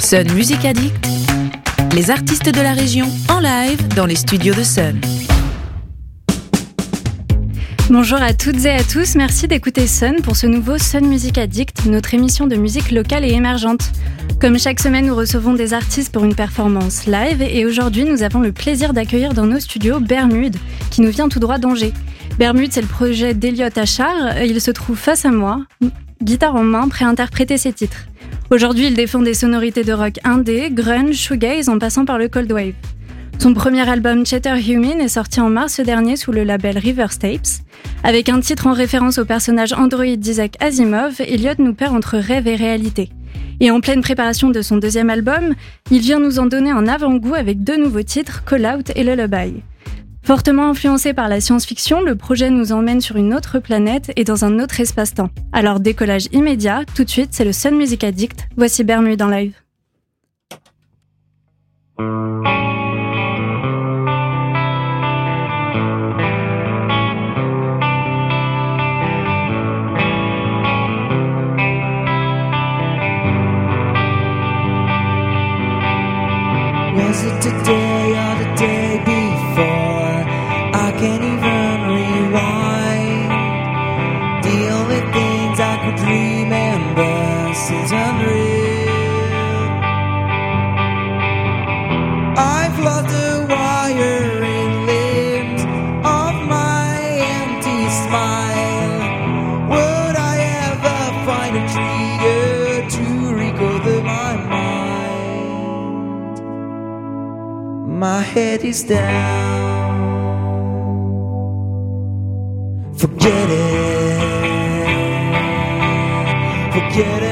Sun Music Addict, les artistes de la région en live dans les studios de Sun. Bonjour à toutes et à tous, merci d'écouter Sun pour ce nouveau Sun Music Addict, notre émission de musique locale et émergente. Comme chaque semaine, nous recevons des artistes pour une performance live et aujourd'hui, nous avons le plaisir d'accueillir dans nos studios Bermude, qui nous vient tout droit d'Angers. Bermude, c'est le projet d'Eliott Achard. Il se trouve face à moi, guitare en main, prêt à interpréter ses titres. Aujourd'hui, il défend des sonorités de rock indé, grunge, shoegaze en passant par le cold wave. Son premier album Chatter Human est sorti en mars dernier sous le label River Tapes. Avec un titre en référence au personnage Android d'Isaac Asimov, Elliot nous perd entre rêve et réalité. Et en pleine préparation de son deuxième album, il vient nous en donner un avant-goût avec deux nouveaux titres, Call Out et Lullaby. Fortement influencé par la science-fiction, le projet nous emmène sur une autre planète et dans un autre espace-temps. Alors décollage immédiat, tout de suite c'est le Sun Music Addict, voici Bermude en live. Head is down. Forget it. Forget it.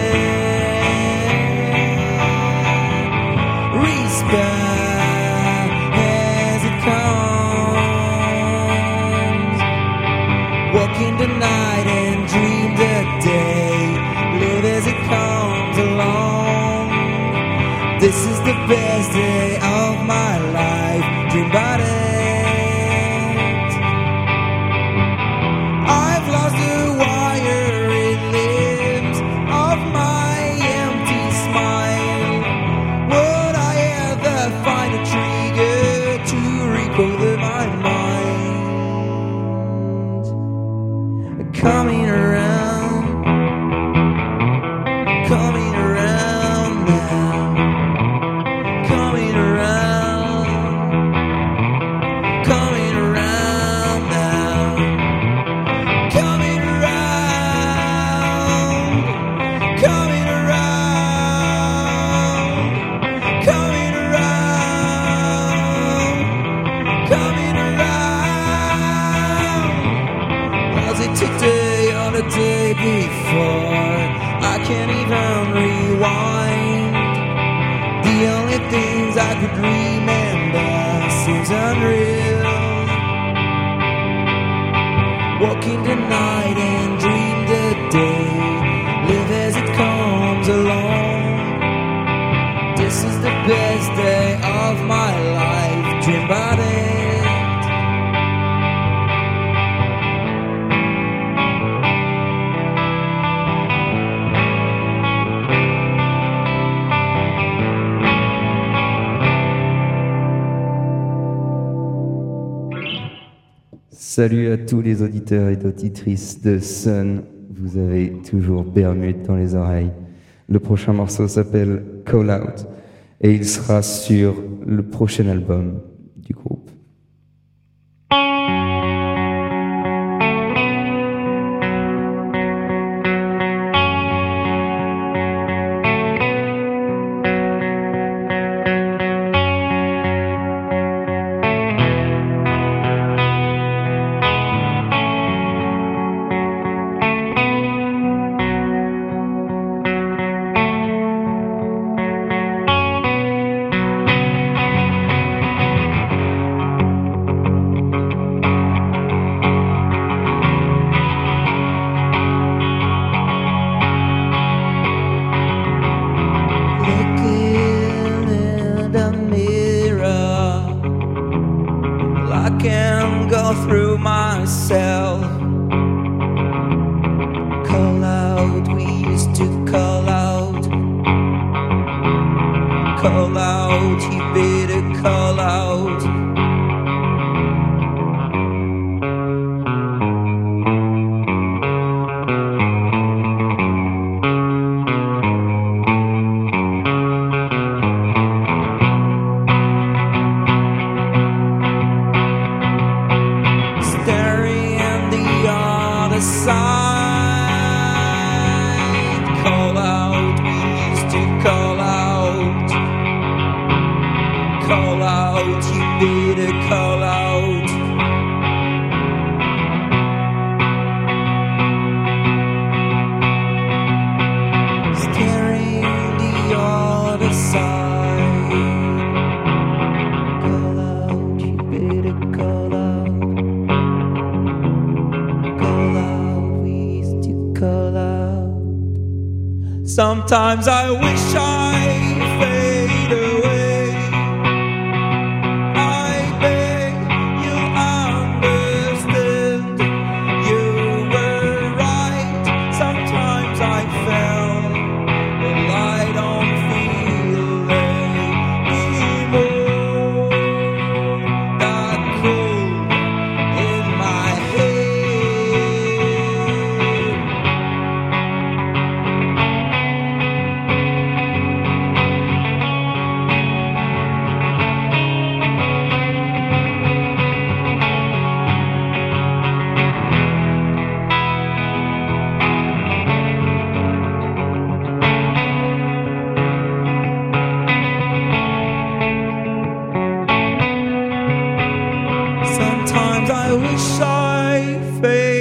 Can't even rewind. The only things I could remember seems unreal. Walk in the night and Salut à tous les auditeurs et auditrices de Sun. Vous avez toujours Bermude dans les oreilles. Le prochain morceau s'appelle Call Out et il sera sur le prochain album call out, he bade. Sometimes I wish I I wish I safe.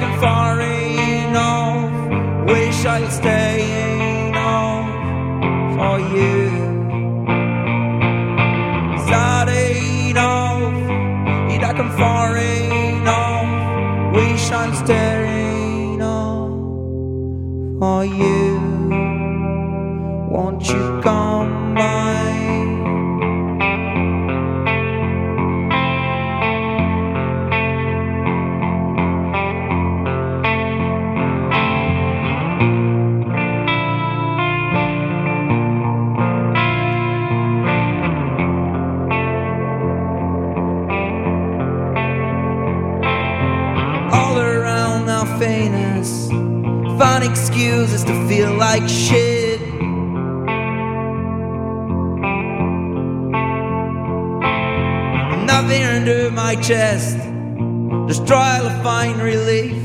looking far enough. Wish I'd stay enough for you. Is that enough? You're looking far enough. Wish I'd stay enough for you. Won't you? excuses to feel like shit. Nothing under my chest, just try to find relief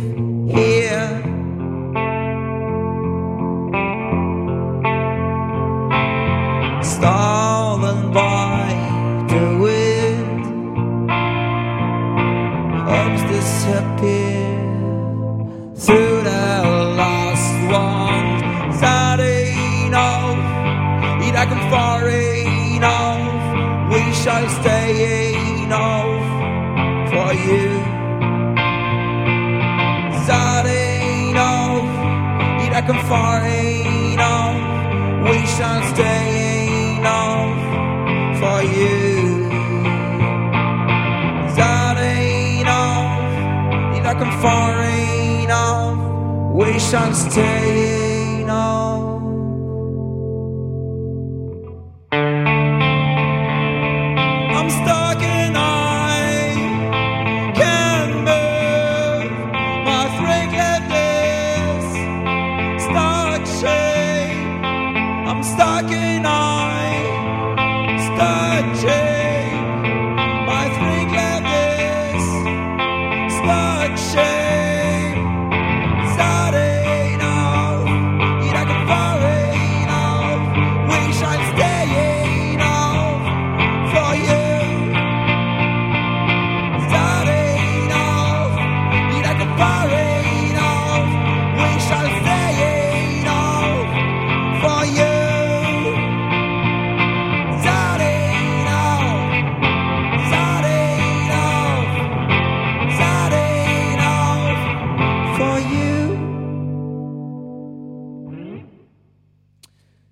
here. chance to take.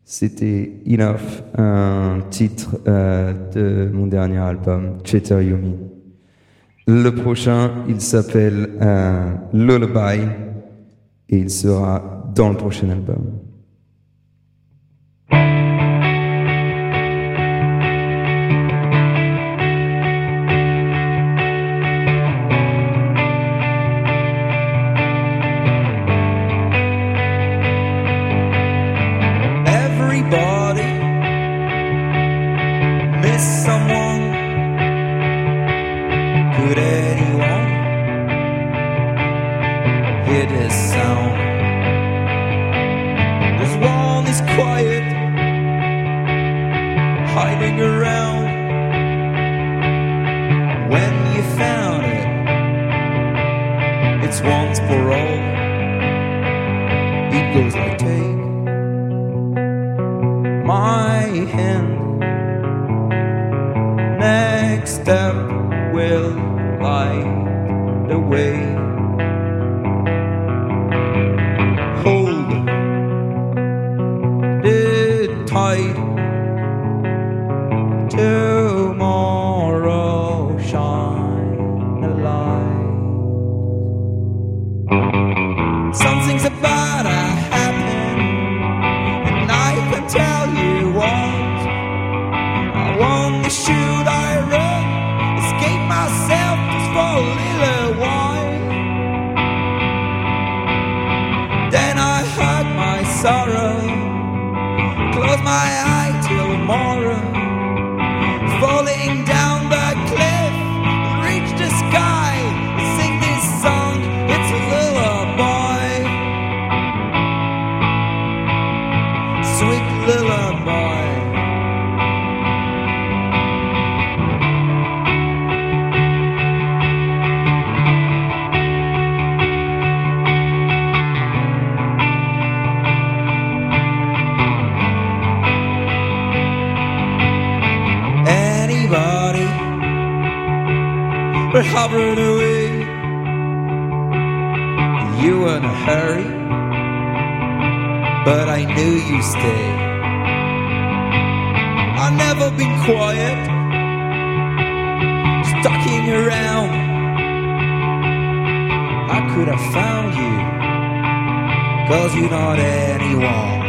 C'était Enough, un titre euh, de mon dernier album, Cheater Yumi. Le prochain, il s'appelle euh, Lullaby et il sera dans le prochain album. once for all. It goes like take my hand. Next step will light the way. I want to shoot were hovering away. You were in a hurry, but I knew you'd stay. I've never been quiet, stalking around. I could have found you, cause you're not anyone.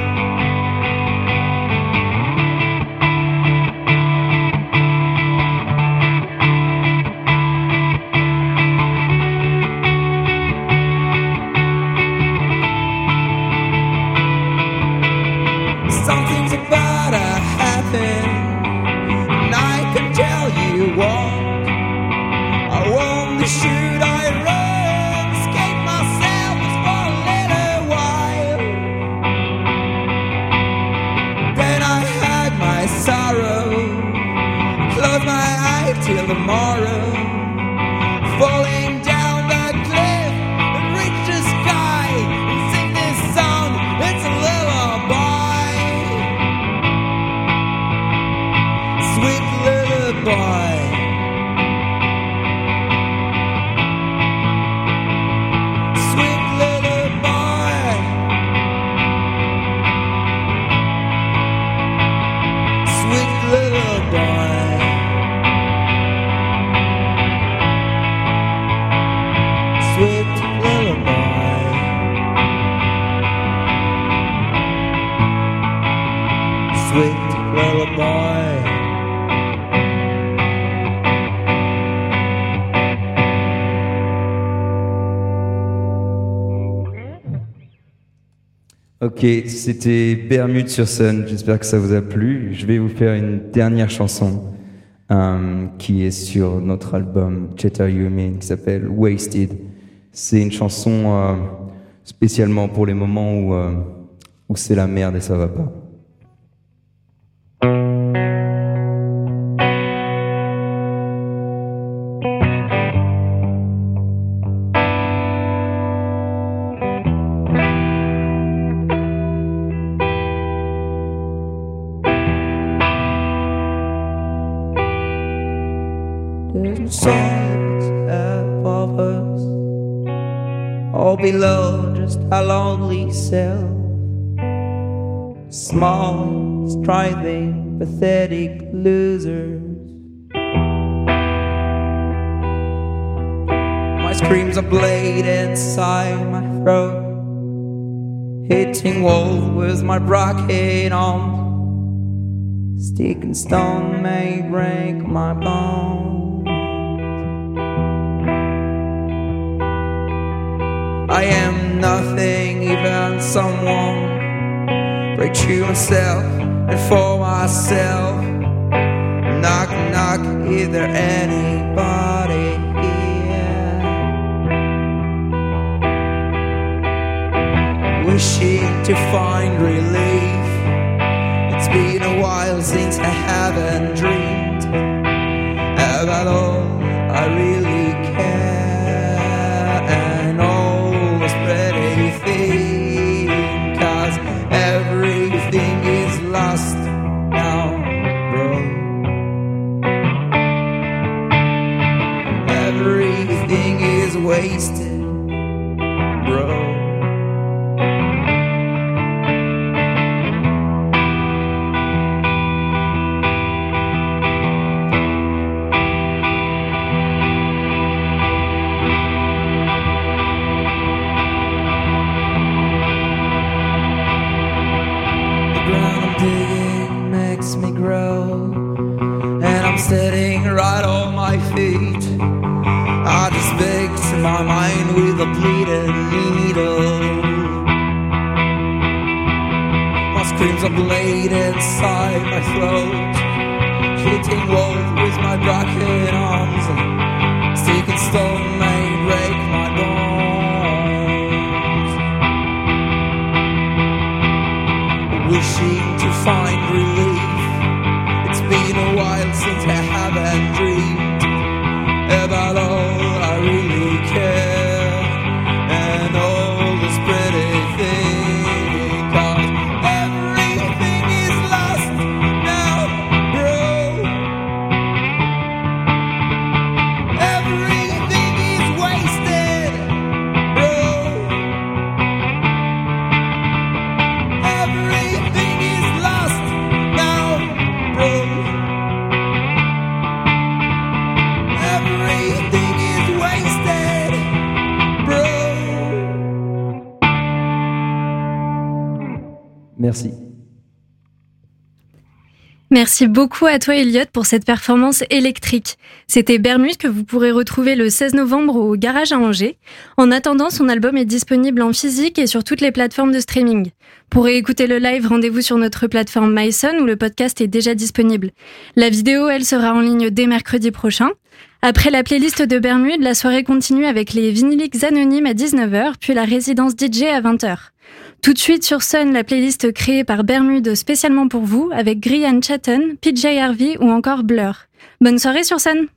Ok, c'était Bermude sur Sun. J'espère que ça vous a plu. Je vais vous faire une dernière chanson euh, qui est sur notre album Cheta Mean qui s'appelle Wasted. C'est une chanson euh, spécialement pour les moments où, euh, où c'est la merde et ça va pas. Silence above us, all below just a lonely self. Small, striving, pathetic losers. My screams are blade inside my throat, hitting walls with my broken arms. Stick and stone may break my bones. I am nothing, even someone. Break to myself and for myself. Knock, knock, is there anybody here? Wishing to find relief. It's been a while since I haven't dreamed about all ground I'm digging makes me grow, and I'm sitting right on my feet. I just to my mind with a bleeding needle. My screams are blade inside my throat, hitting walls with my broken arms. Merci. Merci beaucoup à toi Elliot pour cette performance électrique. C'était Bermude que vous pourrez retrouver le 16 novembre au Garage à Angers. En attendant, son album est disponible en physique et sur toutes les plateformes de streaming. Pour écouter le live, rendez-vous sur notre plateforme MySon où le podcast est déjà disponible. La vidéo, elle sera en ligne dès mercredi prochain. Après la playlist de Bermude, la soirée continue avec les vinyliques anonymes à 19h, puis la résidence DJ à 20h. Tout de suite sur Sun, la playlist créée par Bermude spécialement pour vous, avec Grian Chatton, PJ Harvey ou encore Blur. Bonne soirée sur Sun